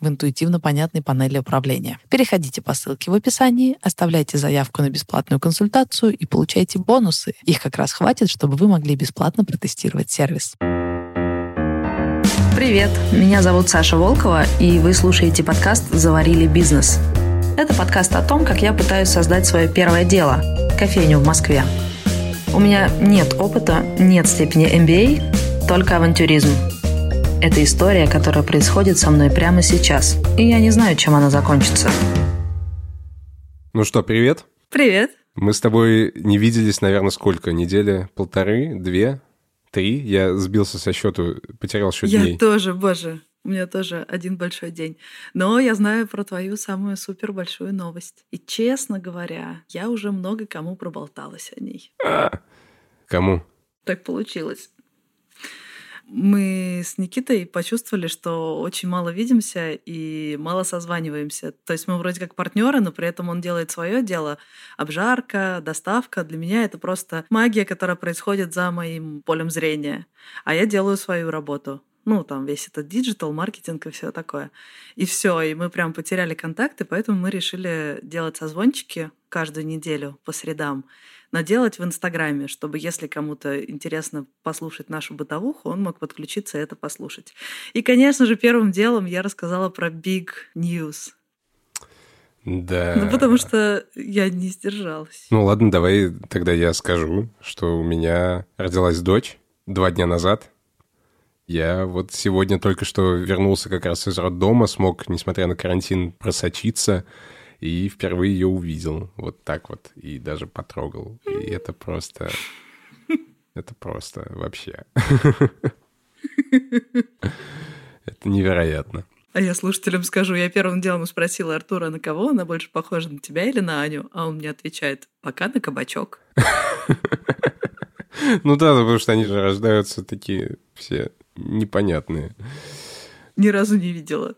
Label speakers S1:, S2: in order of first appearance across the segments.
S1: в интуитивно понятной панели управления. Переходите по ссылке в описании, оставляйте заявку на бесплатную консультацию и получайте бонусы. Их как раз хватит, чтобы вы могли бесплатно протестировать сервис.
S2: Привет, меня зовут Саша Волкова, и вы слушаете подкаст «Заварили бизнес». Это подкаст о том, как я пытаюсь создать свое первое дело – кофейню в Москве. У меня нет опыта, нет степени MBA, только авантюризм – это история, которая происходит со мной прямо сейчас. И я не знаю, чем она закончится.
S3: Ну что, привет.
S2: Привет.
S3: Мы с тобой не виделись, наверное, сколько? Недели? Полторы? Две? Три? Я сбился со счету, потерял счет
S2: я
S3: дней.
S2: Я тоже, боже. У меня тоже один большой день. Но я знаю про твою самую супер большую новость. И, честно говоря, я уже много кому проболталась о ней.
S3: А, кому?
S2: Так получилось мы с Никитой почувствовали, что очень мало видимся и мало созваниваемся. То есть мы вроде как партнеры, но при этом он делает свое дело. Обжарка, доставка. Для меня это просто магия, которая происходит за моим полем зрения. А я делаю свою работу ну, там весь этот digital, маркетинг и все такое. И все, и мы прям потеряли контакты, поэтому мы решили делать созвончики каждую неделю по средам но делать в Инстаграме, чтобы если кому-то интересно послушать нашу бытовуху, он мог подключиться и это послушать. И, конечно же, первым делом я рассказала про Big News.
S3: Да.
S2: Ну, потому что я не сдержалась.
S3: Ну, ладно, давай тогда я скажу, что у меня родилась дочь два дня назад. Я вот сегодня только что вернулся как раз из роддома, смог, несмотря на карантин, просочиться и впервые ее увидел вот так вот, и даже потрогал. И это просто... Это просто вообще... Это невероятно.
S2: А я слушателям скажу, я первым делом спросила Артура, на кого она больше похожа, на тебя или на Аню? А он мне отвечает, пока на кабачок.
S3: Ну да, потому что они же рождаются такие все непонятные.
S2: Ни разу не видела.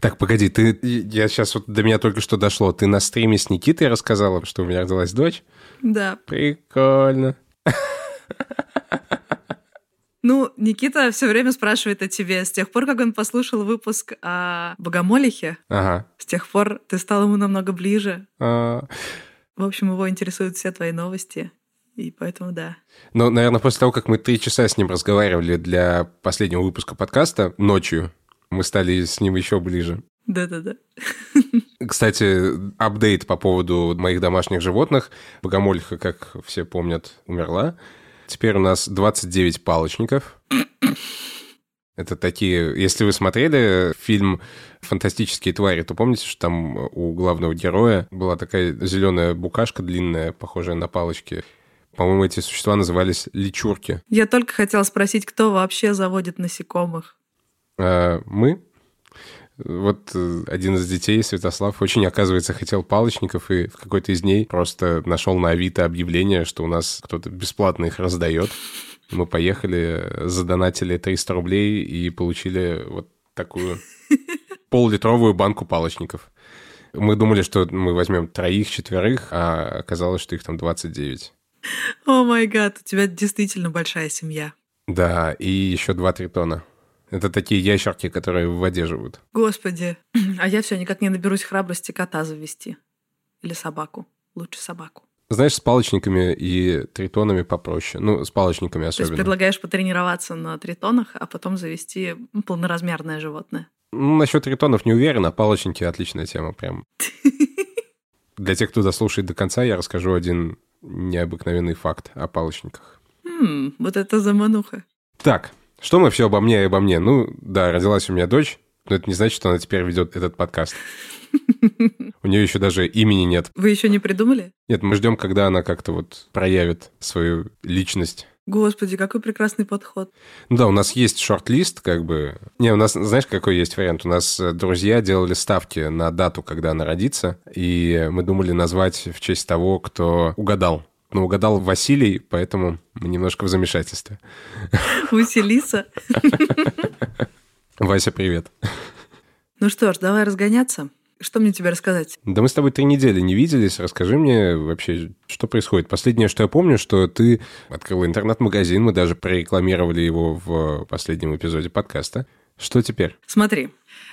S3: Так, погоди, ты, я сейчас вот до меня только что дошло. Ты на стриме с Никитой рассказала, что у меня родилась дочь?
S2: Да.
S3: Прикольно.
S2: Ну, Никита все время спрашивает о тебе. С тех пор, как он послушал выпуск о Богомолихе,
S3: ага.
S2: с тех пор ты стал ему намного ближе.
S3: А...
S2: В общем, его интересуют все твои новости. И поэтому да.
S3: Ну, наверное, после того, как мы три часа с ним разговаривали для последнего выпуска подкаста ночью, мы стали с ним еще ближе.
S2: Да-да-да.
S3: Кстати, апдейт по поводу моих домашних животных. Богомольха, как все помнят, умерла. Теперь у нас 29 палочников. Это такие... Если вы смотрели фильм «Фантастические твари», то помните, что там у главного героя была такая зеленая букашка длинная, похожая на палочки. По-моему, эти существа назывались личурки.
S2: Я только хотела спросить, кто вообще заводит насекомых?
S3: А мы, вот э, один из детей, Святослав, очень, оказывается, хотел палочников, и в какой-то из дней просто нашел на Авито объявление, что у нас кто-то бесплатно их раздает. Мы поехали, задонатили 300 рублей и получили вот такую пол-литровую банку палочников. Мы думали, что мы возьмем троих, четверых, а оказалось, что их там 29.
S2: О май гад, у тебя действительно большая семья.
S3: Да, и еще два тритона. Это такие ящерки, которые в воде живут.
S2: Господи. А я все никак не наберусь храбрости кота завести. Или собаку. Лучше собаку.
S3: Знаешь, с палочниками и тритонами попроще. Ну, с палочниками особенно.
S2: То есть предлагаешь потренироваться на тритонах, а потом завести полноразмерное животное?
S3: Ну, насчет тритонов не уверен, а палочники отличная тема прям. Для тех, кто дослушает до конца, я расскажу один необыкновенный факт о палочниках.
S2: Хм, вот это замануха.
S3: Так, Что мы все обо мне и обо мне? Ну, да, родилась у меня дочь, но это не значит, что она теперь ведет этот подкаст. У нее еще даже имени нет.
S2: Вы еще не придумали?
S3: Нет, мы ждем, когда она как-то вот проявит свою личность.
S2: Господи, какой прекрасный подход.
S3: Да, у нас есть шорт-лист, как бы. Не, у нас, знаешь, какой есть вариант? У нас э, друзья делали ставки на дату, когда она родится, и мы думали назвать в честь того, кто угадал. Но угадал Василий, поэтому мы немножко в замешательстве.
S2: Василиса.
S3: Вася, привет.
S2: Ну что ж, давай разгоняться. Что мне тебе рассказать?
S3: Да мы с тобой три недели не виделись. Расскажи мне вообще, что происходит. Последнее, что я помню, что ты открыл интернет-магазин. Мы даже прорекламировали его в последнем эпизоде подкаста. Что теперь?
S2: Смотри,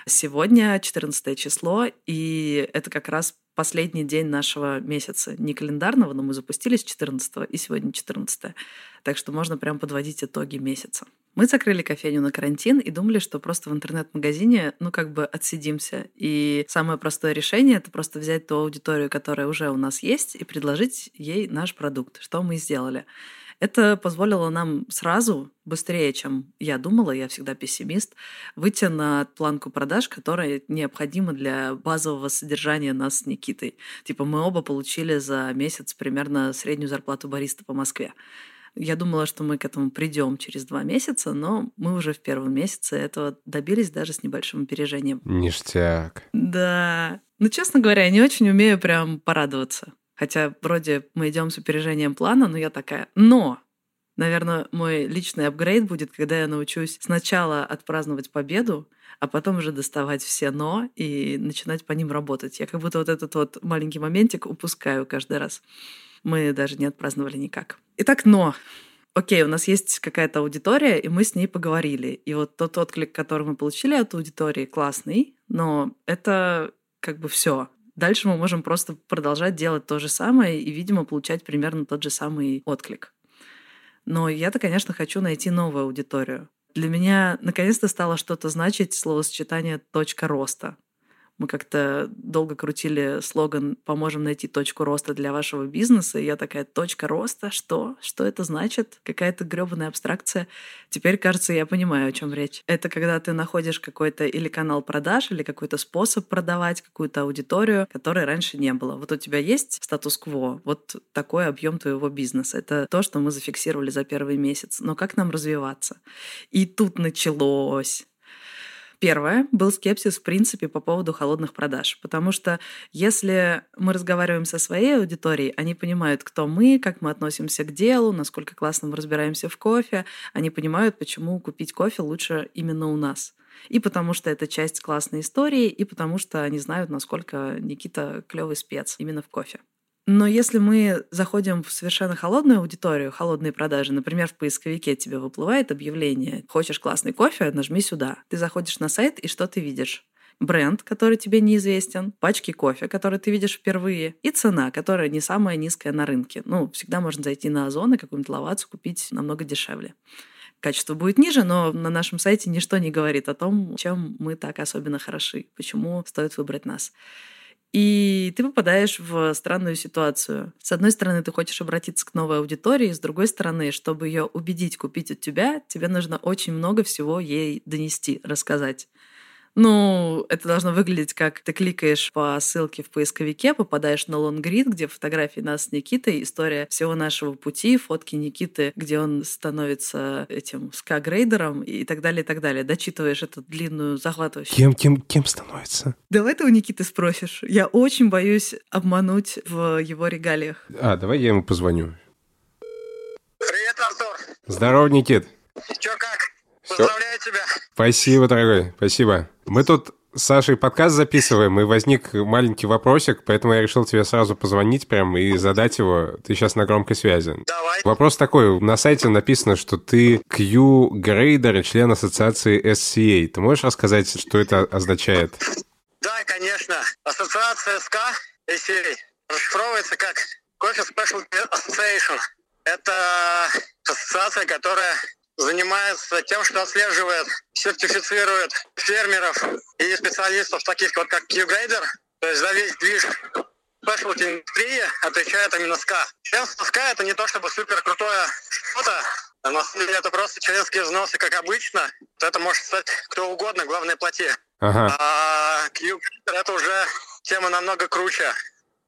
S2: сегодня 14 число, и это как раз последний день нашего месяца. Не календарного, но мы запустились 14 и сегодня 14 Так что можно прям подводить итоги месяца. Мы закрыли кофейню на карантин и думали, что просто в интернет-магазине, ну, как бы отсидимся. И самое простое решение — это просто взять ту аудиторию, которая уже у нас есть, и предложить ей наш продукт, что мы сделали. Это позволило нам сразу, быстрее, чем я думала, я всегда пессимист, выйти на планку продаж, которая необходима для базового содержания нас с Никитой. Типа мы оба получили за месяц примерно среднюю зарплату бариста по Москве. Я думала, что мы к этому придем через два месяца, но мы уже в первом месяце этого добились даже с небольшим опережением.
S3: Ништяк.
S2: Да. Ну, честно говоря, я не очень умею прям порадоваться. Хотя вроде мы идем с опережением плана, но я такая. Но Наверное, мой личный апгрейд будет, когда я научусь сначала отпраздновать победу, а потом уже доставать все «но» и начинать по ним работать. Я как будто вот этот вот маленький моментик упускаю каждый раз. Мы даже не отпраздновали никак. Итак, «но». Окей, у нас есть какая-то аудитория, и мы с ней поговорили. И вот тот отклик, который мы получили от аудитории, классный, но это как бы все. Дальше мы можем просто продолжать делать то же самое и, видимо, получать примерно тот же самый отклик. Но я-то, конечно, хочу найти новую аудиторию. Для меня наконец-то стало что-то значить словосочетание «точка роста». Мы как-то долго крутили слоган «Поможем найти точку роста для вашего бизнеса». И я такая «Точка роста? Что? Что это значит? Какая-то гребаная абстракция». Теперь, кажется, я понимаю, о чем речь. Это когда ты находишь какой-то или канал продаж, или какой-то способ продавать какую-то аудиторию, которой раньше не было. Вот у тебя есть статус-кво, вот такой объем твоего бизнеса. Это то, что мы зафиксировали за первый месяц. Но как нам развиваться? И тут началось Первое, был скепсис в принципе по поводу холодных продаж, потому что если мы разговариваем со своей аудиторией, они понимают, кто мы, как мы относимся к делу, насколько классно мы разбираемся в кофе, они понимают, почему купить кофе лучше именно у нас. И потому что это часть классной истории, и потому что они знают, насколько Никита клевый спец именно в кофе. Но если мы заходим в совершенно холодную аудиторию, холодные продажи, например, в поисковике тебе выплывает объявление «Хочешь классный кофе? Нажми сюда». Ты заходишь на сайт, и что ты видишь? бренд, который тебе неизвестен, пачки кофе, которые ты видишь впервые, и цена, которая не самая низкая на рынке. Ну, всегда можно зайти на Озон и какую-нибудь ловацию купить намного дешевле. Качество будет ниже, но на нашем сайте ничто не говорит о том, чем мы так особенно хороши, почему стоит выбрать нас. И ты попадаешь в странную ситуацию. С одной стороны, ты хочешь обратиться к новой аудитории, с другой стороны, чтобы ее убедить купить от тебя, тебе нужно очень много всего ей донести, рассказать. Ну, это должно выглядеть как ты кликаешь по ссылке в поисковике, попадаешь на лонгрид, где фотографии нас с Никитой, история всего нашего пути, фотки Никиты, где он становится этим скагрейдером и так далее, и так далее. Дочитываешь эту длинную захватывающую...
S3: Кем, кем, кем становится?
S2: Давай ты у Никиты спросишь. Я очень боюсь обмануть в его регалиях.
S3: А, давай я ему позвоню.
S4: Привет, Артур.
S3: Здорово, Никит.
S4: Чё как? Поздравляю тебя.
S3: Спасибо, дорогой, спасибо. Мы тут с Сашей подкаст записываем, и возник маленький вопросик, поэтому я решил тебе сразу позвонить прям и задать его. Ты сейчас на громкой связи.
S4: Давай.
S3: Вопрос такой. На сайте написано, что ты Q-грейдер, член ассоциации SCA. Ты можешь рассказать, что это означает?
S4: Да, конечно. Ассоциация СК SCA расшифровывается как Coffee Special Association. Это ассоциация, которая занимается тем, что отслеживает, сертифицирует фермеров и специалистов, таких вот как Q-Grader, то есть за весь движ спешлти индустрии отличает именно СКА. Членство СКА это не то чтобы супер крутое что-то, а на самом деле это просто членские взносы, как обычно. Это может стать кто угодно, главное плати.
S3: Ага.
S4: А q это уже тема намного круче.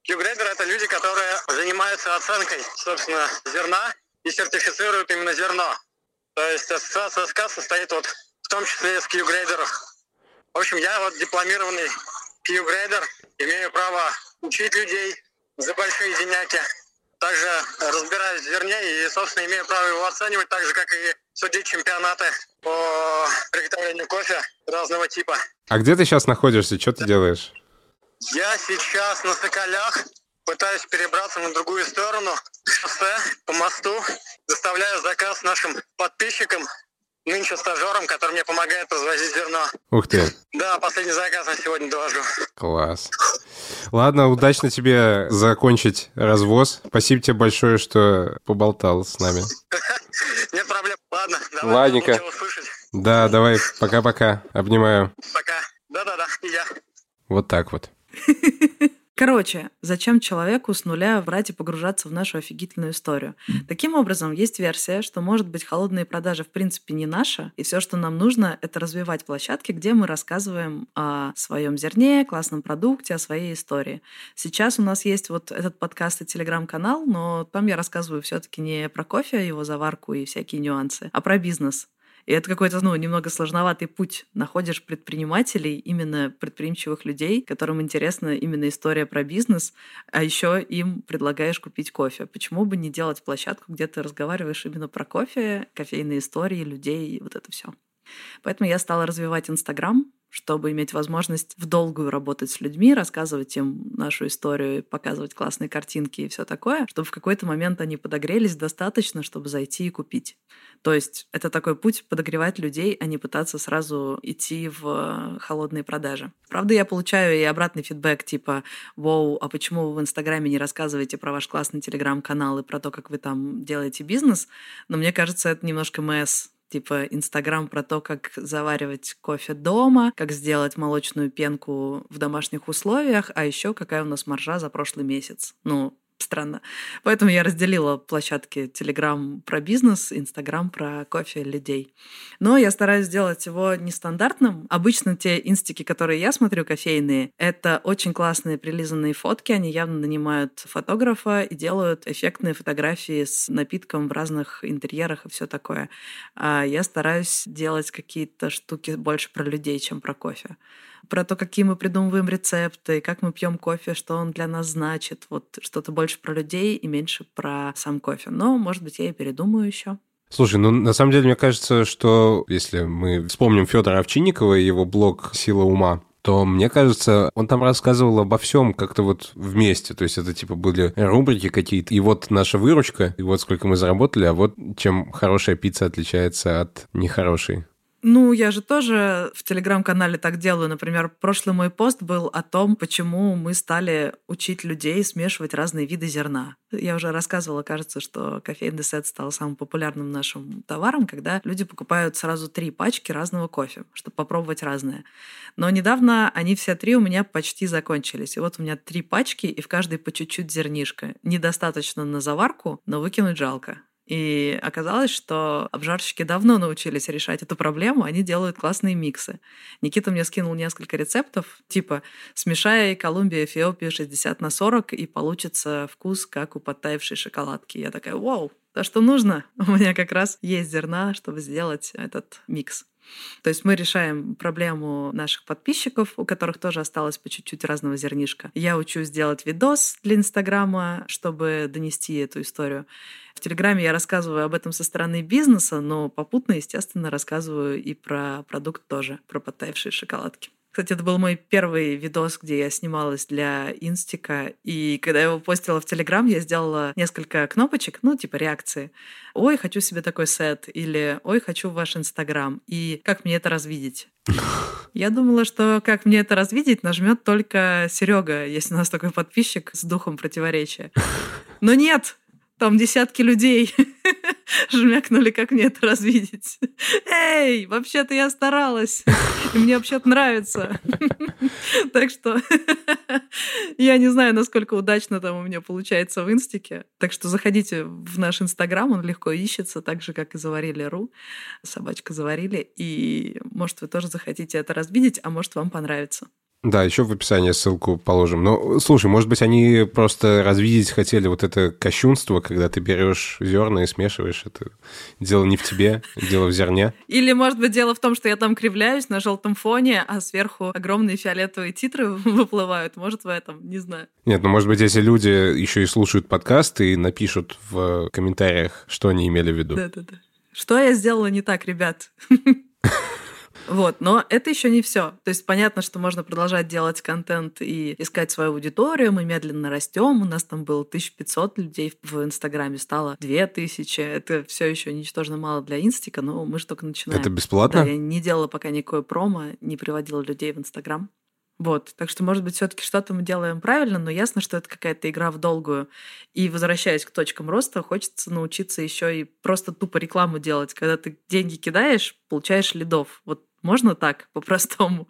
S4: q это люди, которые занимаются оценкой, собственно, зерна и сертифицируют именно зерно. То есть ассоциация СК состоит вот в том числе из Q-грейдеров. В общем, я вот дипломированный Q-грейдер, имею право учить людей за большие деняки. Также разбираюсь в зерне и, собственно, имею право его оценивать, так же, как и судить чемпионаты по приготовлению кофе разного типа.
S3: А где ты сейчас находишься? Что ты делаешь?
S4: Я сейчас на Соколях, пытаюсь перебраться на другую сторону шоссе по мосту, доставляю заказ нашим подписчикам, нынче стажерам, который мне помогает развозить зерно.
S3: Ух ты.
S4: Да, последний заказ на сегодня довожу.
S3: Класс. Ладно, удачно тебе закончить развоз. Спасибо тебе большое, что поболтал с нами.
S4: Нет проблем. Ладно, давай.
S3: Ладненько. Да, давай, пока-пока. Обнимаю.
S4: Пока. Да-да-да, я.
S3: Вот так вот.
S2: Короче, зачем человеку с нуля брать и погружаться в нашу офигительную историю? Таким образом, есть версия, что, может быть, холодные продажи в принципе не наша, и все, что нам нужно, это развивать площадки, где мы рассказываем о своем зерне, классном продукте, о своей истории. Сейчас у нас есть вот этот подкаст и телеграм-канал, но там я рассказываю все-таки не про кофе, его заварку и всякие нюансы, а про бизнес. И это какой-то, ну, немного сложноватый путь. Находишь предпринимателей, именно предприимчивых людей, которым интересна именно история про бизнес, а еще им предлагаешь купить кофе. Почему бы не делать площадку, где ты разговариваешь именно про кофе, кофейные истории, людей, вот это все. Поэтому я стала развивать Инстаграм, чтобы иметь возможность в долгую работать с людьми, рассказывать им нашу историю, показывать классные картинки и все такое, чтобы в какой-то момент они подогрелись достаточно, чтобы зайти и купить. То есть это такой путь подогревать людей, а не пытаться сразу идти в холодные продажи. Правда, я получаю и обратный фидбэк типа «Воу, а почему вы в Инстаграме не рассказываете про ваш классный Телеграм-канал и про то, как вы там делаете бизнес?» Но мне кажется, это немножко МС типа Инстаграм про то, как заваривать кофе дома, как сделать молочную пенку в домашних условиях, а еще какая у нас маржа за прошлый месяц. Ну, странно. Поэтому я разделила площадки Telegram про бизнес, Instagram про кофе людей. Но я стараюсь сделать его нестандартным. Обычно те инстики, которые я смотрю, кофейные, это очень классные прилизанные фотки. Они явно нанимают фотографа и делают эффектные фотографии с напитком в разных интерьерах и все такое. А я стараюсь делать какие-то штуки больше про людей, чем про кофе про то, какие мы придумываем рецепты, как мы пьем кофе, что он для нас значит. Вот что-то больше про людей и меньше про сам кофе. Но, может быть, я и передумаю еще.
S3: Слушай, ну на самом деле мне кажется, что если мы вспомним Федора Овчинникова и его блог «Сила ума», то мне кажется, он там рассказывал обо всем как-то вот вместе. То есть это типа были рубрики какие-то. И вот наша выручка, и вот сколько мы заработали, а вот чем хорошая пицца отличается от нехорошей.
S2: Ну, я же тоже в телеграм-канале так делаю. Например, прошлый мой пост был о том, почему мы стали учить людей смешивать разные виды зерна. Я уже рассказывала, кажется, что кофейный сет стал самым популярным нашим товаром, когда люди покупают сразу три пачки разного кофе, чтобы попробовать разное. Но недавно они все три у меня почти закончились. И вот у меня три пачки, и в каждой по чуть-чуть зернишко. Недостаточно на заварку, но выкинуть жалко. И оказалось, что обжарщики давно научились решать эту проблему, они делают классные миксы. Никита мне скинул несколько рецептов, типа смешай Колумбия, Эфиопию 60 на 40, и получится вкус, как у подтаявшей шоколадки. Я такая, вау, то, что нужно. У меня как раз есть зерна, чтобы сделать этот микс. То есть мы решаем проблему наших подписчиков, у которых тоже осталось по чуть-чуть разного зернишка. Я учусь делать видос для Инстаграма, чтобы донести эту историю. В Телеграме я рассказываю об этом со стороны бизнеса, но попутно, естественно, рассказываю и про продукт тоже, про подтаявшие шоколадки. Кстати, это был мой первый видос, где я снималась для Инстика. И когда я его постила в Телеграм, я сделала несколько кнопочек, ну, типа реакции. «Ой, хочу себе такой сет» или «Ой, хочу ваш Инстаграм» и «Как мне это развидеть?» Я думала, что как мне это развидеть, нажмет только Серега, если у нас такой подписчик с духом противоречия. Но нет, там десятки людей жмякнули, как мне это развидеть. Эй, вообще-то я старалась. И мне вообще-то нравится. Так что я не знаю, насколько удачно там у меня получается в инстике. Так что заходите в наш инстаграм, он легко ищется, так же, как и заварили.ру, собачка заварили. И может, вы тоже захотите это разбить, а может, вам понравится.
S3: Да, еще в описании ссылку положим. Но, слушай, может быть, они просто развидеть хотели вот это кощунство, когда ты берешь зерна и смешиваешь. Это дело не в тебе, дело в зерне.
S2: Или, может быть, дело в том, что я там кривляюсь на желтом фоне, а сверху огромные фиолетовые титры выплывают. Может, в этом, не знаю.
S3: Нет, ну, может быть, если люди еще и слушают подкаст и напишут в комментариях, что они имели в виду.
S2: Да-да-да. Что я сделала не так, ребят? Вот, но это еще не все. То есть понятно, что можно продолжать делать контент и искать свою аудиторию. Мы медленно растем. У нас там было 1500 людей в Инстаграме, стало 2000. Это все еще ничтожно мало для Инстика, но мы же только начинаем.
S3: Это бесплатно?
S2: Да, я не делала пока никакое промо, не приводила людей в Инстаграм. Вот, так что, может быть, все-таки что-то мы делаем правильно, но ясно, что это какая-то игра в долгую. И возвращаясь к точкам роста, хочется научиться еще и просто тупо рекламу делать. Когда ты деньги кидаешь, получаешь лидов. Вот можно так, по-простому?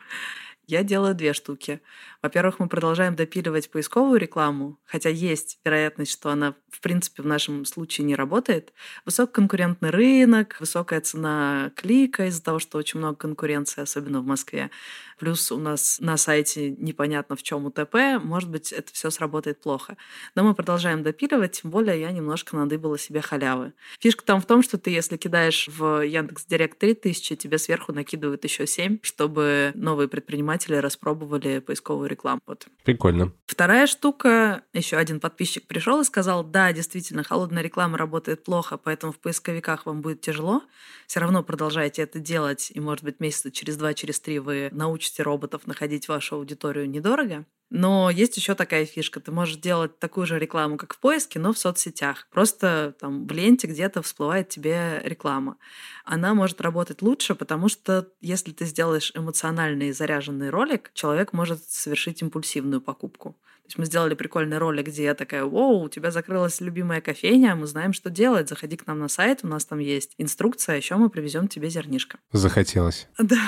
S2: Я делаю две штуки. Во-первых, мы продолжаем допиливать поисковую рекламу, хотя есть вероятность, что она, в принципе, в нашем случае не работает. Высококонкурентный рынок, высокая цена клика из-за того, что очень много конкуренции, особенно в Москве. Плюс у нас на сайте непонятно в чем УТП, может быть, это все сработает плохо. Но мы продолжаем допиливать, тем более я немножко надыбала себе халявы. Фишка там в том, что ты, если кидаешь в Яндекс Директ 3000, тебе сверху накидывают еще 7, чтобы новые предприниматели распробовали поисковую рекламу. Вот.
S3: Прикольно.
S2: Вторая штука, еще один подписчик пришел и сказал, да, действительно, холодная реклама работает плохо, поэтому в поисковиках вам будет тяжело. Все равно продолжайте это делать, и, может быть, месяца через два, через три вы научите роботов находить вашу аудиторию недорого. Но есть еще такая фишка. Ты можешь делать такую же рекламу, как в поиске, но в соцсетях. Просто там в ленте где-то всплывает тебе реклама. Она может работать лучше, потому что если ты сделаешь эмоциональный заряженный ролик, человек может совершить импульсивную покупку. То есть мы сделали прикольный ролик, где я такая, вау, у тебя закрылась любимая кофейня, мы знаем, что делать, заходи к нам на сайт, у нас там есть инструкция, еще мы привезем тебе зернишко.
S3: Захотелось.
S2: Да,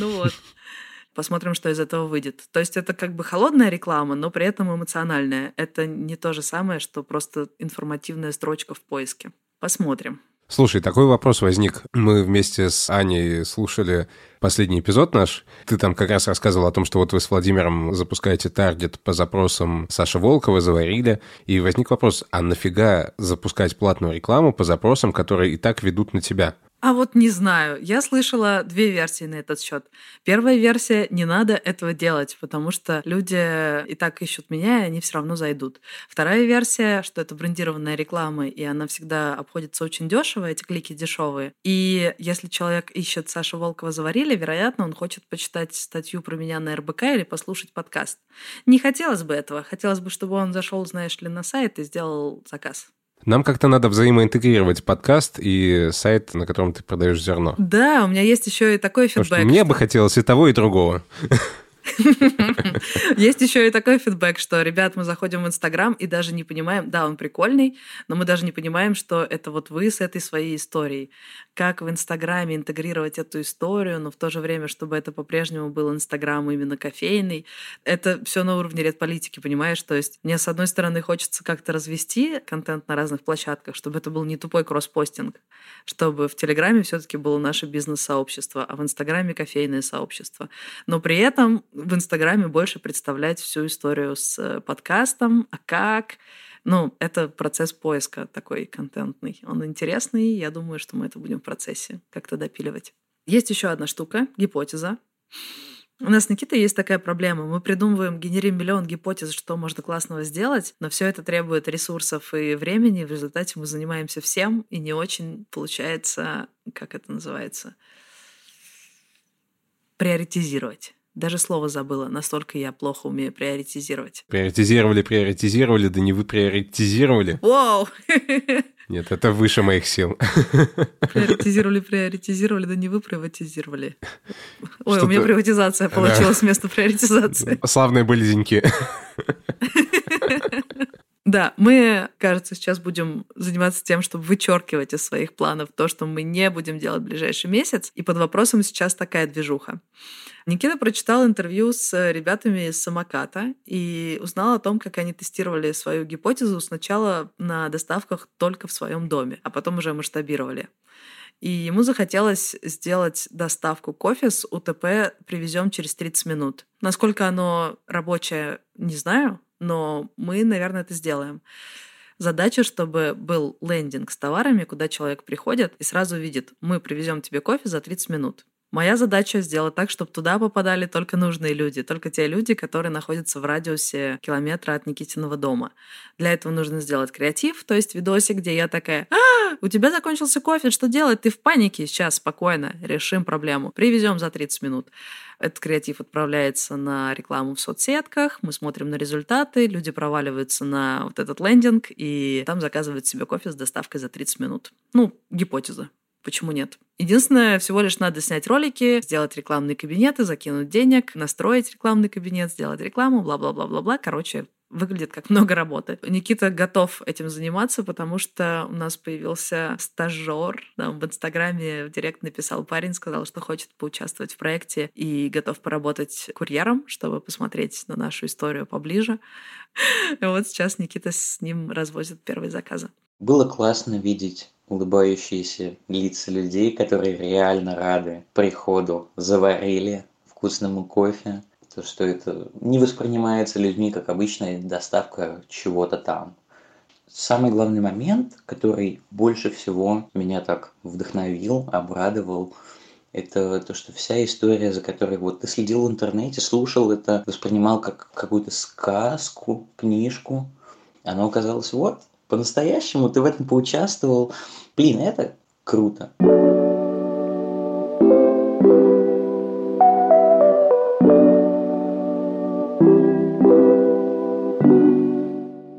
S2: ну вот. Посмотрим, что из этого выйдет. То есть это как бы холодная реклама, но при этом эмоциональная. Это не то же самое, что просто информативная строчка в поиске. Посмотрим.
S3: Слушай, такой вопрос возник. Мы вместе с Аней слушали последний эпизод наш. Ты там как раз рассказывал о том, что вот вы с Владимиром запускаете таргет по запросам Саши Волкова, заварили. И возник вопрос, а нафига запускать платную рекламу по запросам, которые и так ведут на тебя?
S2: А вот не знаю. Я слышала две версии на этот счет. Первая версия – не надо этого делать, потому что люди и так ищут меня, и они все равно зайдут. Вторая версия, что это брендированная реклама, и она всегда обходится очень дешево, эти клики дешевые. И если человек ищет Сашу Волкова заварили, вероятно, он хочет почитать статью про меня на РБК или послушать подкаст. Не хотелось бы этого. Хотелось бы, чтобы он зашел, знаешь ли, на сайт и сделал заказ.
S3: Нам как-то надо взаимоинтегрировать подкаст и сайт, на котором ты продаешь зерно.
S2: Да, у меня есть еще и такой фидбэк. Потому
S3: что мне бы хотелось и того, и другого.
S2: Есть еще и такой фидбэк, что, ребят, мы заходим в Инстаграм и даже не понимаем, да, он прикольный, но мы даже не понимаем, что это вот вы с этой своей историей. Как в Инстаграме интегрировать эту историю, но в то же время, чтобы это по-прежнему был Инстаграм именно кофейный. Это все на уровне редполитики, понимаешь? То есть мне, с одной стороны, хочется как-то развести контент на разных площадках, чтобы это был не тупой кросспостинг, чтобы в Телеграме все-таки было наше бизнес-сообщество, а в Инстаграме кофейное сообщество. Но при этом в Инстаграме больше представлять всю историю с э, подкастом, а как. Ну, это процесс поиска такой контентный. Он интересный, я думаю, что мы это будем в процессе как-то допиливать. Есть еще одна штука, гипотеза. У нас с Никитой есть такая проблема. Мы придумываем, генерим миллион гипотез, что можно классного сделать, но все это требует ресурсов и времени. В результате мы занимаемся всем, и не очень получается, как это называется, приоритизировать. Даже слово забыла, настолько я плохо умею приоритизировать.
S3: Приоритизировали, приоритизировали, да не вы приоритизировали.
S2: Вау!
S3: Нет, это выше моих сил.
S2: Приоритизировали, приоритизировали, да не вы приватизировали. Ой, у меня приватизация получилась вместо приоритизации.
S3: Славные были деньки.
S2: Да, мы, кажется, сейчас будем заниматься тем, чтобы вычеркивать из своих планов то, что мы не будем делать в ближайший месяц. И под вопросом сейчас такая движуха. Никита прочитал интервью с ребятами из самоката и узнал о том, как они тестировали свою гипотезу сначала на доставках только в своем доме, а потом уже масштабировали. И ему захотелось сделать доставку кофе с УТП «Привезем через 30 минут». Насколько оно рабочее, не знаю, но мы, наверное, это сделаем. Задача, чтобы был лендинг с товарами, куда человек приходит и сразу видит, мы привезем тебе кофе за 30 минут. Моя задача сделать так, чтобы туда попадали только нужные люди, только те люди, которые находятся в радиусе километра от Никитиного дома. Для этого нужно сделать креатив, то есть видосик, где я такая, а, у тебя закончился кофе, что делать? Ты в панике? Сейчас, спокойно, решим проблему. Привезем за 30 минут. Этот креатив отправляется на рекламу в соцсетках, мы смотрим на результаты, люди проваливаются на вот этот лендинг, и там заказывают себе кофе с доставкой за 30 минут. Ну, гипотеза. Почему нет? Единственное, всего лишь надо снять ролики, сделать рекламные кабинеты, закинуть денег, настроить рекламный кабинет, сделать рекламу, бла-бла-бла-бла-бла. Короче, выглядит как много работы. Никита готов этим заниматься, потому что у нас появился стажер. Там в Инстаграме в директ написал парень, сказал, что хочет поучаствовать в проекте и готов поработать курьером, чтобы посмотреть на нашу историю поближе. И вот сейчас Никита с ним развозит первые заказы.
S5: Было классно видеть улыбающиеся лица людей, которые реально рады приходу, заварили вкусному кофе, то, что это не воспринимается людьми как обычная доставка чего-то там. Самый главный момент, который больше всего меня так вдохновил, обрадовал, это то, что вся история, за которой вот ты следил в интернете, слушал это, воспринимал как какую-то сказку, книжку, оно оказалось вот, по-настоящему ты в этом поучаствовал. Блин, это круто.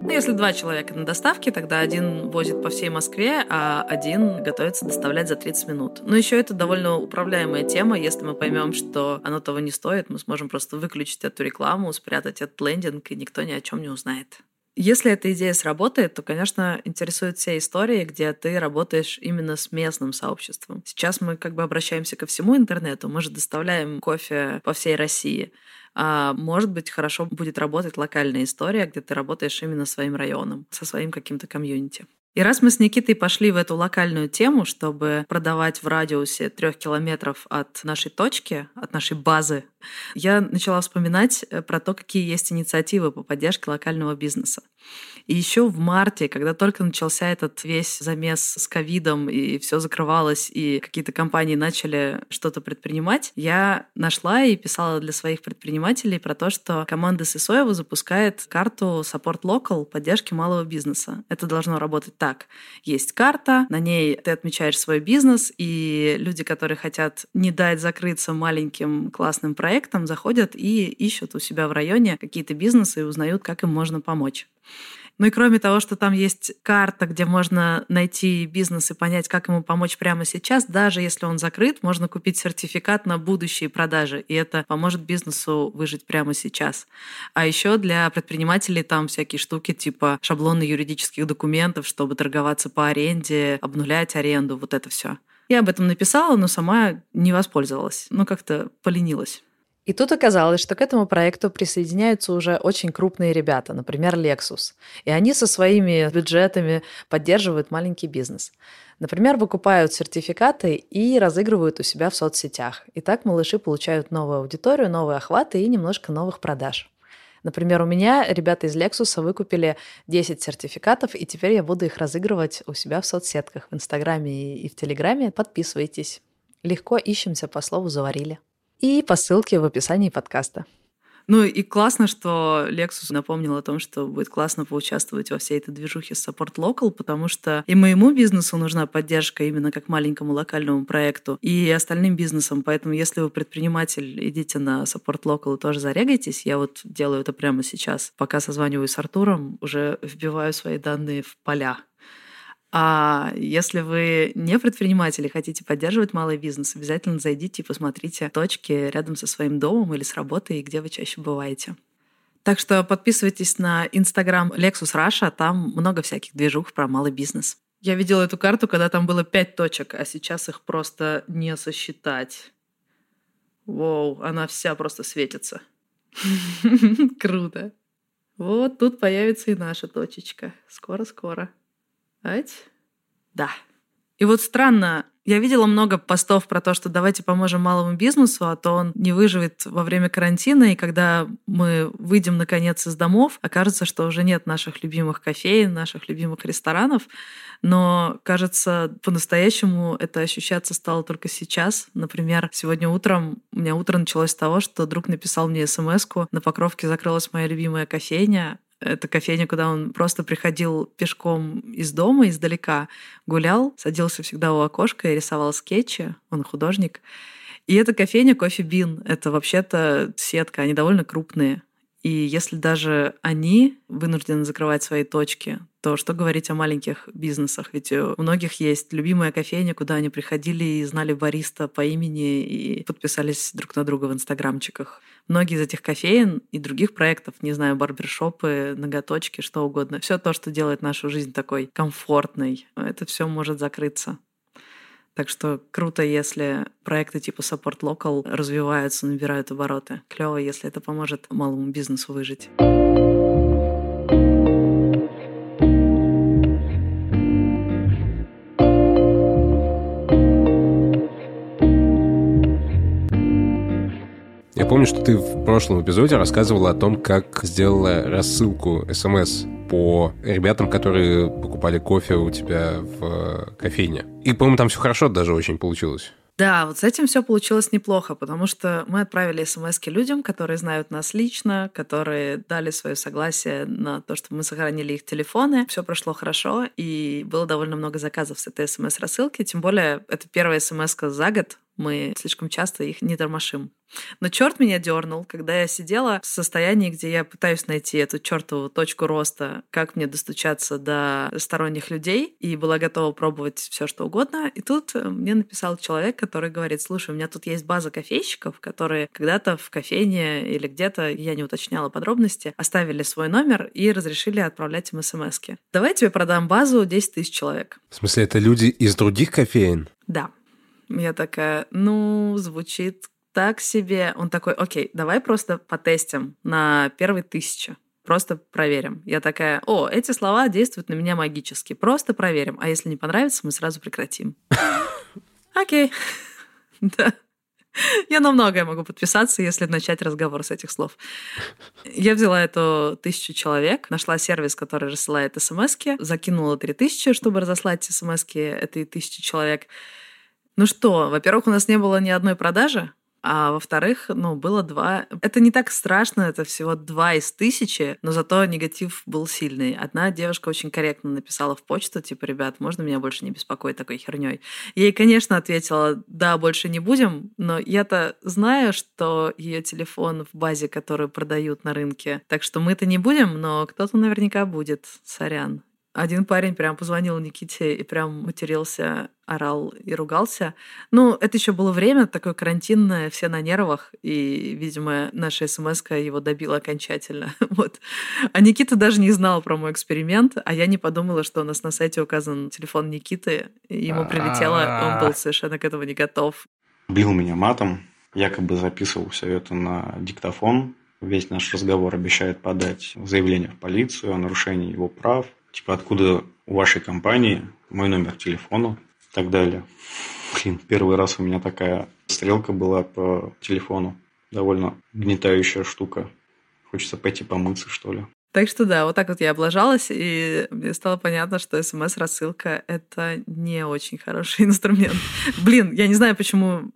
S2: Ну, если два человека на доставке, тогда один возит по всей Москве, а один готовится доставлять за 30 минут. Но еще это довольно управляемая тема. Если мы поймем, что оно того не стоит, мы сможем просто выключить эту рекламу, спрятать этот лендинг, и никто ни о чем не узнает. Если эта идея сработает, то, конечно, интересуют все истории, где ты работаешь именно с местным сообществом. Сейчас мы как бы обращаемся ко всему интернету, мы же доставляем кофе по всей России. А может быть, хорошо будет работать локальная история, где ты работаешь именно своим районом, со своим каким-то комьюнити. И раз мы с Никитой пошли в эту локальную тему, чтобы продавать в радиусе трех километров от нашей точки, от нашей базы, я начала вспоминать э, про то, какие есть инициативы по поддержке локального бизнеса. И еще в марте, когда только начался этот весь замес с ковидом, и все закрывалось, и какие-то компании начали что-то предпринимать, я нашла и писала для своих предпринимателей про то, что команда Сысоева запускает карту Support Local поддержки малого бизнеса. Это должно работать так. Есть карта, на ней ты отмечаешь свой бизнес, и люди, которые хотят не дать закрыться маленьким классным проектам, заходят и ищут у себя в районе какие-то бизнесы и узнают, как им можно помочь. Ну и кроме того, что там есть карта, где можно найти бизнес и понять, как ему помочь прямо сейчас, даже если он закрыт, можно купить сертификат на будущие продажи, и это поможет бизнесу выжить прямо сейчас. А еще для предпринимателей там всякие штуки типа шаблоны юридических документов, чтобы торговаться по аренде, обнулять аренду, вот это все. Я об этом написала, но сама не воспользовалась. Ну, как-то поленилась.
S1: И тут оказалось, что к этому проекту присоединяются уже очень крупные ребята, например, Lexus. И они со своими бюджетами поддерживают маленький бизнес. Например, выкупают сертификаты и разыгрывают у себя в соцсетях. И так малыши получают новую аудиторию, новые охваты и немножко новых продаж. Например, у меня ребята из Lexus выкупили 10 сертификатов, и теперь я буду их разыгрывать у себя в соцсетках, в Инстаграме и в Телеграме. Подписывайтесь. Легко ищемся по слову «заварили» и по ссылке в описании подкаста.
S2: Ну и классно, что Lexus напомнил о том, что будет классно поучаствовать во всей этой движухе Support Local, потому что и моему бизнесу нужна поддержка именно как маленькому локальному проекту, и остальным бизнесам. Поэтому если вы предприниматель, идите на Support Local и тоже зарегайтесь. Я вот делаю это прямо сейчас. Пока созваниваюсь с Артуром, уже вбиваю свои данные в поля а если вы не предприниматель и хотите поддерживать малый бизнес, обязательно зайдите и посмотрите точки рядом со своим домом или с работой, где вы чаще бываете. Так что подписывайтесь на Инстаграм Lexus Russia, там много всяких движух про малый бизнес. Я видела эту карту, когда там было пять точек, а сейчас их просто не сосчитать. Воу, она вся просто светится. Круто. Вот тут появится и наша точечка. Скоро-скоро. Ать? Да. И вот странно, я видела много постов про то, что давайте поможем малому бизнесу, а то он не выживет во время карантина, и когда мы выйдем наконец из домов, окажется, что уже нет наших любимых кофеин, наших любимых ресторанов. Но, кажется, по-настоящему это ощущаться стало только сейчас. Например, сегодня утром, у меня утро началось с того, что друг написал мне смс на Покровке закрылась моя любимая кофейня, это кофейня, куда он просто приходил пешком из дома, издалека, гулял, садился всегда у окошка и рисовал скетчи. Он художник. И эта кофейня Кофе Бин. Это вообще-то сетка, они довольно крупные. И если даже они вынуждены закрывать свои точки, то что говорить о маленьких бизнесах? Ведь у многих есть любимая кофейня, куда они приходили и знали бариста по имени и подписались друг на друга в инстаграмчиках. Многие из этих кофеин и других проектов, не знаю, барбершопы, ноготочки, что угодно, все то, что делает нашу жизнь такой комфортной, это все может закрыться. Так что круто, если проекты типа Support Local развиваются, набирают обороты. Клево, если это поможет малому бизнесу выжить.
S3: Я помню, что ты в прошлом эпизоде рассказывала о том, как сделала рассылку смс по ребятам, которые покупали кофе у тебя в кофейне. И, по-моему, там все хорошо даже очень получилось.
S2: Да, вот с этим все получилось неплохо, потому что мы отправили смс людям, которые знают нас лично, которые дали свое согласие на то, что мы сохранили их телефоны. Все прошло хорошо, и было довольно много заказов с этой смс-рассылки. Тем более, это первая смс за год, мы слишком часто их не тормошим. Но черт меня дернул, когда я сидела в состоянии, где я пытаюсь найти эту чертову точку роста, как мне достучаться до сторонних людей, и была готова пробовать все что угодно. И тут э, мне написал человек, который говорит, слушай, у меня тут есть база кофейщиков, которые когда-то в кофейне или где-то, я не уточняла подробности, оставили свой номер и разрешили отправлять им смс -ки. Давай тебе продам базу 10 тысяч человек.
S3: В смысле, это люди из других кофеин?
S2: Да. Я такая, ну, звучит так себе. Он такой, окей, давай просто потестим на первые тысячи. Просто проверим. Я такая, о, эти слова действуют на меня магически. Просто проверим. А если не понравится, мы сразу прекратим. Окей. Да. Я на многое могу подписаться, если начать разговор с этих слов. Я взяла эту тысячу человек, нашла сервис, который рассылает смс закинула три тысячи, чтобы разослать смс этой тысячи человек. Ну что, во-первых, у нас не было ни одной продажи, а во-вторых, ну, было два... Это не так страшно, это всего два из тысячи, но зато негатив был сильный. Одна девушка очень корректно написала в почту, типа, ребят, можно меня больше не беспокоить такой херней? Ей, конечно, ответила, да, больше не будем, но я-то знаю, что ее телефон в базе, которую продают на рынке, так что мы-то не будем, но кто-то наверняка будет, сорян. Один парень прям позвонил Никите и прям матерился, орал и ругался. Ну, это еще было время такое карантинное, все на нервах, и, видимо, наша смс его добила окончательно. вот. А Никита даже не знал про мой эксперимент, а я не подумала, что у нас на сайте указан телефон Никиты, и ему прилетело, он был совершенно к этому не готов.
S6: Бил меня матом, якобы записывал все это на диктофон, весь наш разговор обещает подать заявление в полицию о нарушении его прав – типа, откуда у вашей компании мой номер телефона и так далее. Блин, первый раз у меня такая стрелка была по телефону. Довольно гнетающая штука. Хочется пойти помыться, что ли.
S2: Так что да, вот так вот я облажалась, и мне стало понятно, что смс-рассылка — это не очень хороший инструмент. Блин, я не знаю, почему...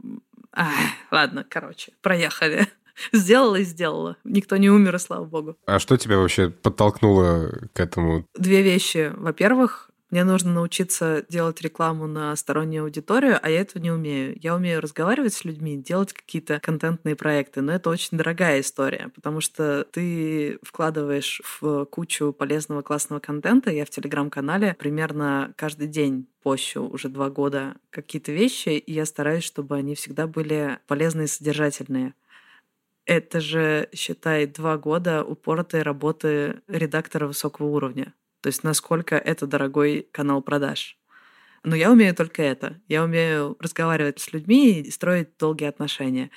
S2: Ах, ладно, короче, проехали. Сделала и сделала. Никто не умер, и слава богу.
S3: А что тебя вообще подтолкнуло к этому?
S2: Две вещи. Во-первых, мне нужно научиться делать рекламу на стороннюю аудиторию, а я этого не умею. Я умею разговаривать с людьми, делать какие-то контентные проекты, но это очень дорогая история, потому что ты вкладываешь в кучу полезного классного контента. Я в телеграм-канале примерно каждый день пощу уже два года какие-то вещи, и я стараюсь, чтобы они всегда были полезные и содержательные. Это же, считай, два года упоротой работы редактора высокого уровня. То есть насколько это дорогой канал продаж. Но я умею только это. Я умею разговаривать с людьми и строить долгие отношения.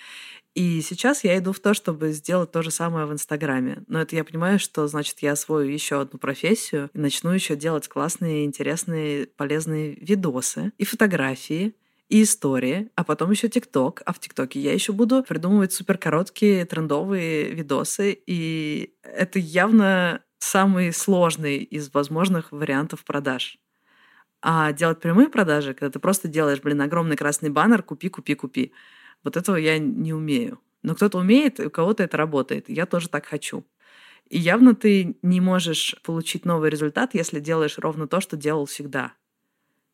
S2: И сейчас я иду в то, чтобы сделать то же самое в Инстаграме. Но это я понимаю, что значит я освою еще одну профессию и начну еще делать классные, интересные, полезные видосы и фотографии, и истории, а потом еще ТикТок. А в ТикТоке я еще буду придумывать супер короткие трендовые видосы. И это явно самый сложный из возможных вариантов продаж. А делать прямые продажи, когда ты просто делаешь, блин, огромный красный баннер «Купи, купи, купи». Вот этого я не умею. Но кто-то умеет, у кого-то это работает. Я тоже так хочу. И явно ты не можешь получить новый результат, если делаешь ровно то, что делал всегда.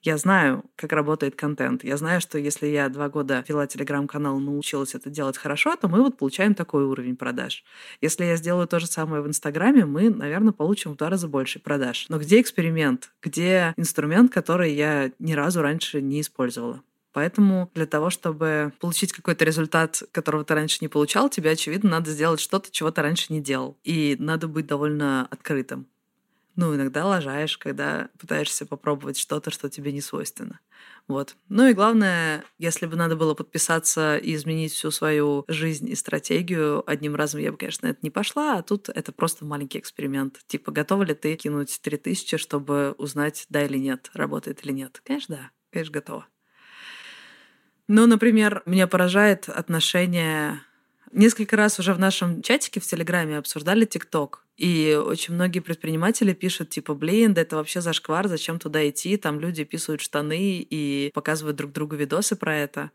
S2: Я знаю, как работает контент. Я знаю, что если я два года вела телеграм-канал, научилась это делать хорошо, то мы вот получаем такой уровень продаж. Если я сделаю то же самое в Инстаграме, мы, наверное, получим в два раза больше продаж. Но где эксперимент? Где инструмент, который я ни разу раньше не использовала? Поэтому для того, чтобы получить какой-то результат, которого ты раньше не получал, тебе, очевидно, надо сделать что-то, чего ты раньше не делал. И надо быть довольно открытым. Ну, иногда лажаешь, когда пытаешься попробовать что-то, что тебе не свойственно. Вот. Ну и главное, если бы надо было подписаться и изменить всю свою жизнь и стратегию, одним разом я бы, конечно, это не пошла, а тут это просто маленький эксперимент. Типа, готова ли ты кинуть 3000, чтобы узнать, да или нет, работает или нет? Конечно, да. Конечно, готова. Ну, например, меня поражает отношение... Несколько раз уже в нашем чатике в Телеграме обсуждали ТикТок. И очень многие предприниматели пишут, типа, блин, да это вообще зашквар, зачем туда идти? Там люди писают штаны и показывают друг другу видосы про это.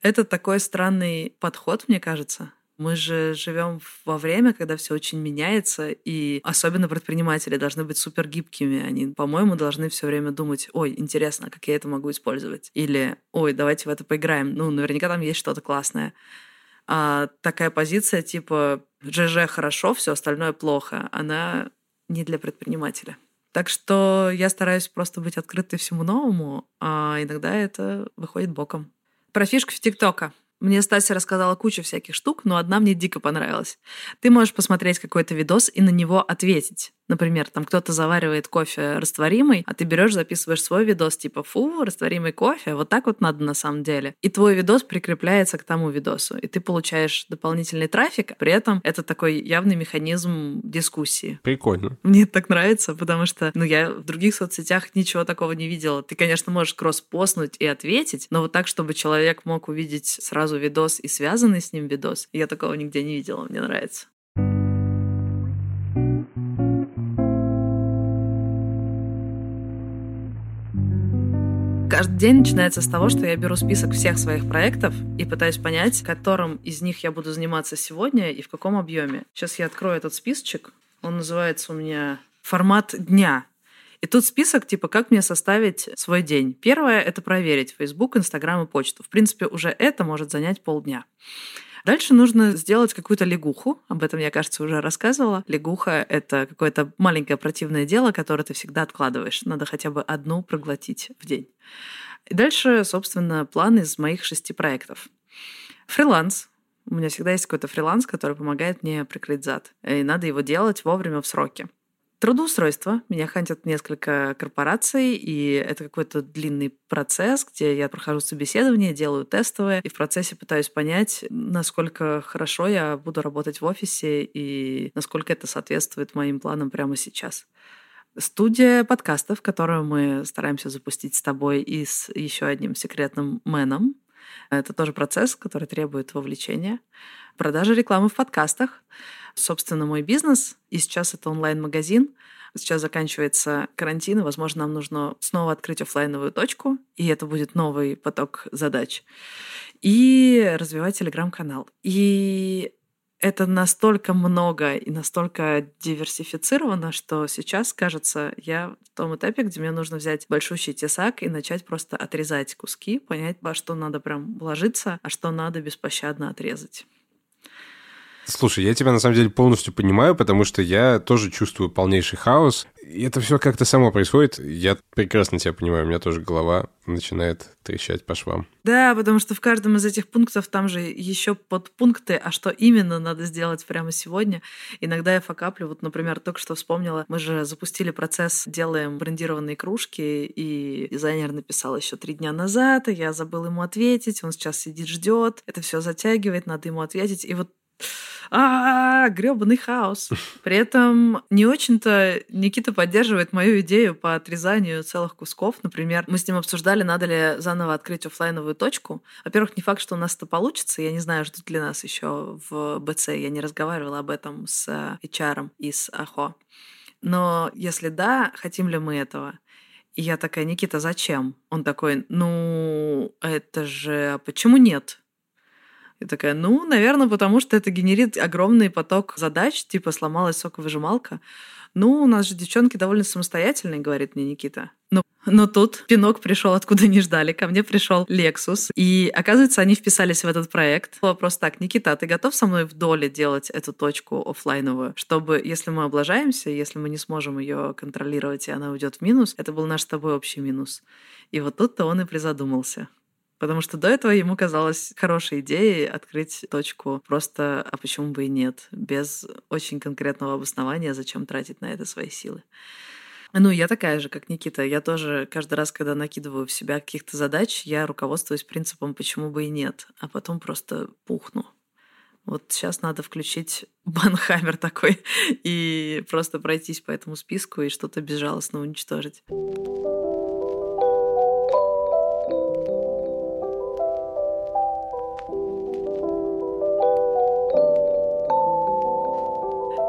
S2: Это такой странный подход, мне кажется. Мы же живем во время, когда все очень меняется, и особенно предприниматели должны быть супер гибкими. Они, по-моему, должны все время думать, ой, интересно, как я это могу использовать. Или, ой, давайте в это поиграем. Ну, наверняка там есть что-то классное. А такая позиция типа ЖЖ хорошо, все остальное плохо, она не для предпринимателя. Так что я стараюсь просто быть открытой всему новому, а иногда это выходит боком. Про фишку в ТикТока. Мне Стася рассказала кучу всяких штук, но одна мне дико понравилась. Ты можешь посмотреть какой-то видос и на него ответить. Например, там кто-то заваривает кофе растворимый, а ты берешь, записываешь свой видос, типа, фу, растворимый кофе, вот так вот надо на самом деле. И твой видос прикрепляется к тому видосу, и ты получаешь дополнительный трафик, при этом это такой явный механизм дискуссии.
S3: Прикольно.
S2: Мне это так нравится, потому что, ну, я в других соцсетях ничего такого не видела. Ты, конечно, можешь кросс-постнуть и ответить, но вот так, чтобы человек мог увидеть сразу видос и связанный с ним видос, я такого нигде не видела, мне нравится. Каждый день начинается с того, что я беру список всех своих проектов и пытаюсь понять, которым из них я буду заниматься сегодня и в каком объеме. Сейчас я открою этот списочек. Он называется у меня «Формат дня». И тут список, типа, как мне составить свой день. Первое — это проверить Facebook, Instagram и почту. В принципе, уже это может занять полдня. Дальше нужно сделать какую-то лягуху. Об этом я, кажется, уже рассказывала. Лягуха — это какое-то маленькое противное дело, которое ты всегда откладываешь. Надо хотя бы одну проглотить в день. И дальше, собственно, план из моих шести проектов. Фриланс. У меня всегда есть какой-то фриланс, который помогает мне прикрыть зад. И надо его делать вовремя в сроки. Трудоустройство. Меня хантят несколько корпораций, и это какой-то длинный процесс, где я прохожу собеседование, делаю тестовые, и в процессе пытаюсь понять, насколько хорошо я буду работать в офисе и насколько это соответствует моим планам прямо сейчас. Студия подкастов, которую мы стараемся запустить с тобой и с еще одним секретным меном. Это тоже процесс, который требует вовлечения. Продажа рекламы в подкастах собственно, мой бизнес, и сейчас это онлайн-магазин. Сейчас заканчивается карантин, и, возможно, нам нужно снова открыть офлайновую точку, и это будет новый поток задач. И развивать телеграм-канал. И это настолько много и настолько диверсифицировано, что сейчас, кажется, я в том этапе, где мне нужно взять большущий тесак и начать просто отрезать куски, понять, во что надо прям вложиться, а что надо беспощадно отрезать.
S3: Слушай, я тебя на самом деле полностью понимаю, потому что я тоже чувствую полнейший хаос. И это все как-то само происходит. Я прекрасно тебя понимаю, у меня тоже голова начинает трещать по швам.
S2: Да, потому что в каждом из этих пунктов там же еще подпункты, а что именно надо сделать прямо сегодня. Иногда я факаплю. Вот, например, только что вспомнила, мы же запустили процесс, делаем брендированные кружки, и дизайнер написал еще три дня назад, и я забыл ему ответить, он сейчас сидит, ждет, это все затягивает, надо ему ответить. И вот а, гребаный хаос. При этом не очень-то Никита поддерживает мою идею по отрезанию целых кусков. Например, мы с ним обсуждали, надо ли заново открыть офлайновую точку. Во-первых, не факт, что у нас это получится. Я не знаю, ждут ли нас еще в БЦ. Я не разговаривала об этом с HR и с АХО. Но если да, хотим ли мы этого? И я такая, Никита, зачем? Он такой, ну, это же... А почему нет? И такая, ну, наверное, потому что это генерит огромный поток задач, типа сломалась соковыжималка. Ну, у нас же девчонки довольно самостоятельные, говорит мне Никита. Но, но тут пинок пришел, откуда не ждали. Ко мне пришел Lexus. И оказывается, они вписались в этот проект. Вопрос так, Никита, а ты готов со мной в доле делать эту точку офлайновую, чтобы, если мы облажаемся, если мы не сможем ее контролировать, и она уйдет в минус, это был наш с тобой общий минус. И вот тут-то он и призадумался. Потому что до этого ему казалось хорошей идеей открыть точку просто «а почему бы и нет?» без очень конкретного обоснования, зачем тратить на это свои силы. Ну, я такая же, как Никита. Я тоже каждый раз, когда накидываю в себя каких-то задач, я руководствуюсь принципом «почему бы и нет?», а потом просто пухну. Вот сейчас надо включить банхаммер такой и просто пройтись по этому списку и что-то безжалостно уничтожить.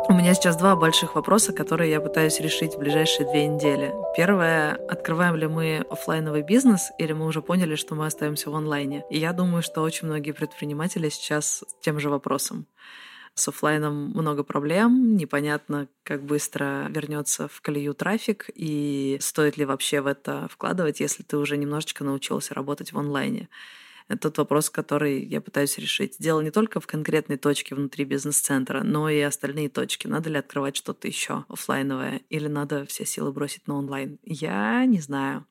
S2: У меня сейчас два больших вопроса, которые я пытаюсь решить в ближайшие две недели. Первое, открываем ли мы офлайновый бизнес, или мы уже поняли, что мы остаемся в онлайне. И я думаю, что очень многие предприниматели сейчас с тем же вопросом. С офлайном много проблем, непонятно, как быстро вернется в колею трафик и стоит ли вообще в это вкладывать, если ты уже немножечко научился работать в онлайне. Это тот вопрос, который я пытаюсь решить. Дело не только в конкретной точке внутри бизнес-центра, но и остальные точки. Надо ли открывать что-то еще офлайновое или надо все силы бросить на онлайн? Я не знаю.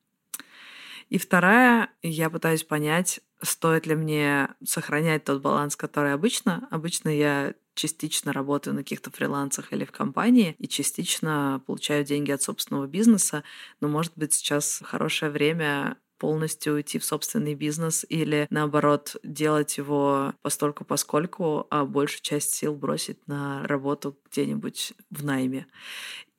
S2: И вторая, я пытаюсь понять, стоит ли мне сохранять тот баланс, который обычно. Обычно я частично работаю на каких-то фрилансах или в компании и частично получаю деньги от собственного бизнеса. Но, может быть, сейчас хорошее время полностью уйти в собственный бизнес или, наоборот, делать его постольку поскольку, а большую часть сил бросить на работу где-нибудь в найме.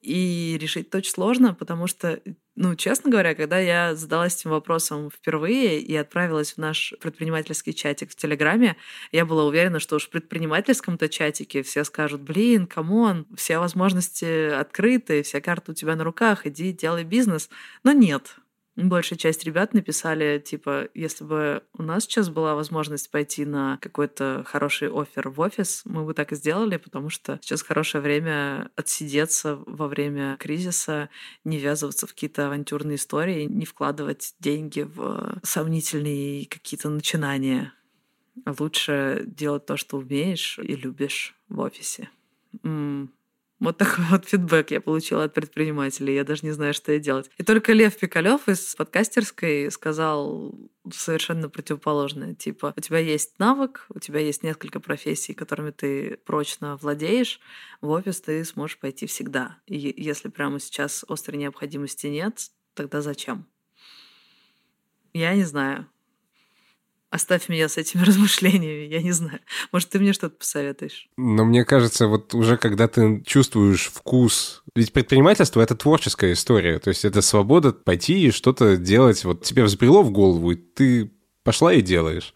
S2: И решить это очень сложно, потому что, ну, честно говоря, когда я задалась этим вопросом впервые и отправилась в наш предпринимательский чатик в Телеграме, я была уверена, что уж в предпринимательском-то чатике все скажут, блин, come on, все возможности открыты, вся карта у тебя на руках, иди делай бизнес. Но нет, большая часть ребят написали, типа, если бы у нас сейчас была возможность пойти на какой-то хороший offer в офис, мы бы так и сделали, потому что сейчас хорошее время отсидеться во время кризиса, не ввязываться в какие-то авантюрные истории, не вкладывать деньги в сомнительные какие-то начинания. Лучше делать то, что умеешь и любишь в офисе. Вот такой вот фидбэк я получила от предпринимателей. Я даже не знаю, что и делать. И только Лев Пикалев из подкастерской сказал совершенно противоположное. Типа, у тебя есть навык, у тебя есть несколько профессий, которыми ты прочно владеешь, в офис ты сможешь пойти всегда. И если прямо сейчас острой необходимости нет, тогда зачем? Я не знаю. Оставь меня с этими размышлениями, я не знаю. Может, ты мне что-то посоветуешь?
S3: Но мне кажется, вот уже когда ты чувствуешь вкус... Ведь предпринимательство — это творческая история. То есть это свобода пойти и что-то делать. Вот тебе взбрело в голову, и ты пошла и делаешь.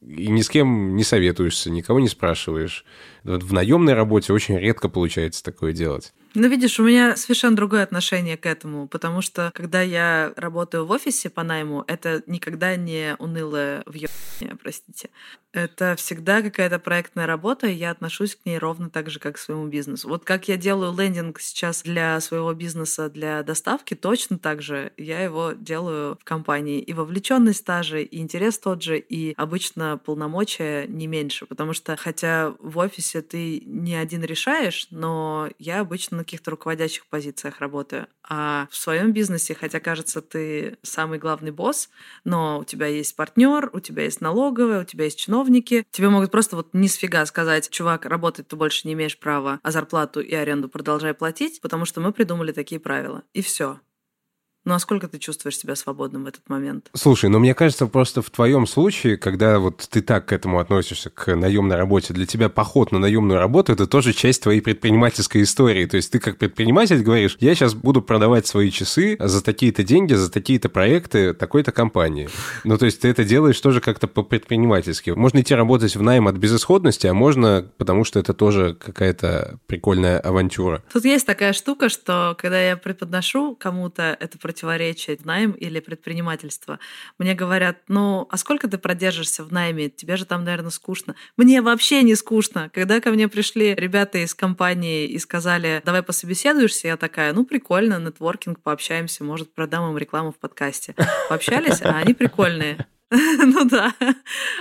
S3: И ни с кем не советуешься, никого не спрашиваешь. Вот в наемной работе очень редко получается такое делать.
S2: Ну, видишь, у меня совершенно другое отношение к этому, потому что когда я работаю в офисе по найму, это никогда не унылое въебание, простите. Это всегда какая-то проектная работа, и я отношусь к ней ровно так же, как к своему бизнесу. Вот как я делаю лендинг сейчас для своего бизнеса, для доставки, точно так же я его делаю в компании. И вовлеченность та же, и интерес тот же, и обычно полномочия не меньше, потому что хотя в офисе ты не один решаешь, но я обычно каких-то руководящих позициях работаю. А в своем бизнесе, хотя кажется, ты самый главный босс, но у тебя есть партнер, у тебя есть налоговая, у тебя есть чиновники, тебе могут просто вот ни с фига сказать, чувак, работать ты больше не имеешь права, а зарплату и аренду продолжай платить, потому что мы придумали такие правила. И все. Ну а сколько ты чувствуешь себя свободным в этот момент?
S3: Слушай, ну мне кажется, просто в твоем случае, когда вот ты так к этому относишься, к наемной работе, для тебя поход на наемную работу это тоже часть твоей предпринимательской истории. То есть ты как предприниматель говоришь, я сейчас буду продавать свои часы за такие-то деньги, за такие-то проекты такой-то компании. Ну то есть ты это делаешь тоже как-то по-предпринимательски. Можно идти работать в найм от безысходности, а можно, потому что это тоже какая-то прикольная авантюра.
S2: Тут есть такая штука, что когда я преподношу кому-то это противоречие найм или предпринимательство. Мне говорят, ну, а сколько ты продержишься в найме? Тебе же там, наверное, скучно. Мне вообще не скучно. Когда ко мне пришли ребята из компании и сказали, давай пособеседуешься, я такая, ну, прикольно, нетворкинг, пообщаемся, может, продам им рекламу в подкасте. Пообщались, а они прикольные. Ну да,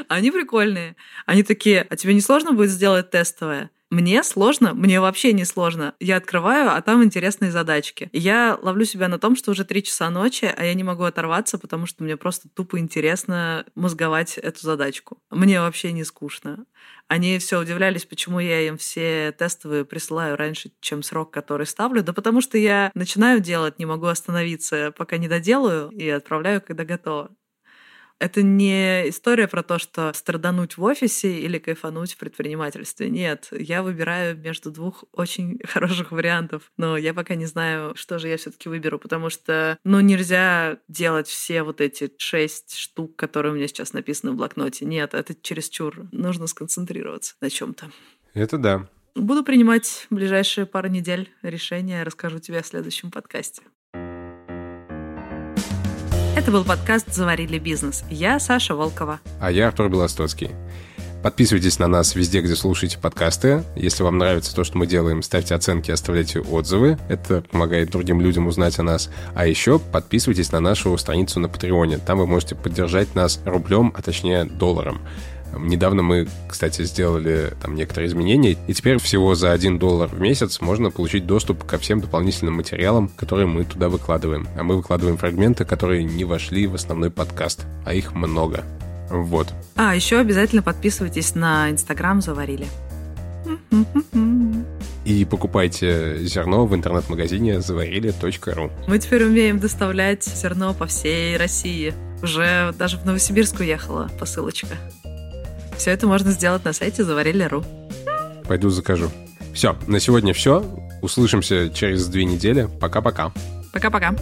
S2: они прикольные. Они такие, а тебе не сложно будет сделать тестовое? Мне сложно, мне вообще не сложно. Я открываю, а там интересные задачки. я ловлю себя на том, что уже три часа ночи, а я не могу оторваться, потому что мне просто тупо интересно мозговать эту задачку. Мне вообще не скучно. Они все удивлялись, почему я им все тестовые присылаю раньше, чем срок, который ставлю. Да потому что я начинаю делать, не могу остановиться, пока не доделаю, и отправляю, когда готово. Это не история про то, что страдануть в офисе или кайфануть в предпринимательстве. Нет, я выбираю между двух очень хороших вариантов, но я пока не знаю, что же я все таки выберу, потому что, ну, нельзя делать все вот эти шесть штук, которые у меня сейчас написаны в блокноте. Нет, это чересчур. Нужно сконцентрироваться на чем то
S3: Это да.
S2: Буду принимать в ближайшие пару недель решения, расскажу тебе в следующем подкасте. Это был подкаст «Заварили бизнес». Я Саша Волкова.
S3: А я Артур Белостоцкий. Подписывайтесь на нас везде, где слушаете подкасты. Если вам нравится то, что мы делаем, ставьте оценки, оставляйте отзывы. Это помогает другим людям узнать о нас. А еще подписывайтесь на нашу страницу на Патреоне. Там вы можете поддержать нас рублем, а точнее долларом. Недавно мы, кстати, сделали там некоторые изменения, и теперь всего за 1 доллар в месяц можно получить доступ ко всем дополнительным материалам, которые мы туда выкладываем. А мы выкладываем фрагменты, которые не вошли в основной подкаст, а их много. Вот.
S2: А, еще обязательно подписывайтесь на Инстаграм «Заварили».
S3: И покупайте зерно в интернет-магазине заварили.ру.
S2: Мы теперь умеем доставлять зерно по всей России. Уже даже в Новосибирск уехала посылочка. Все это можно сделать на сайте заварили.ру.
S3: Пойду закажу. Все, на сегодня все. Услышимся через две недели. Пока-пока.
S2: Пока-пока.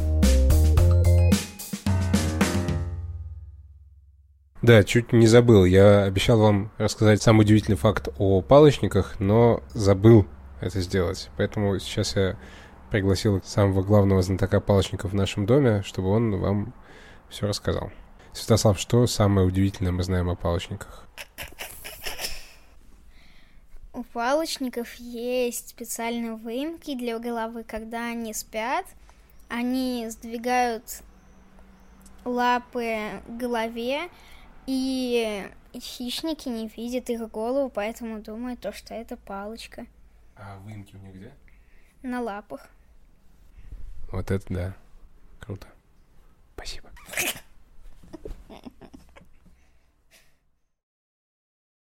S3: Да, чуть не забыл. Я обещал вам рассказать самый удивительный факт о палочниках, но забыл это сделать. Поэтому сейчас я пригласил самого главного знатока палочников в нашем доме, чтобы он вам все рассказал. Святослав, что самое удивительное мы знаем о палочниках?
S7: У палочников есть специальные выемки для головы, когда они спят. Они сдвигают лапы к голове, и хищники не видят их голову, поэтому думают, то, что это палочка.
S3: А выемки у них где?
S7: На лапах.
S3: Вот это да. Круто. Спасибо.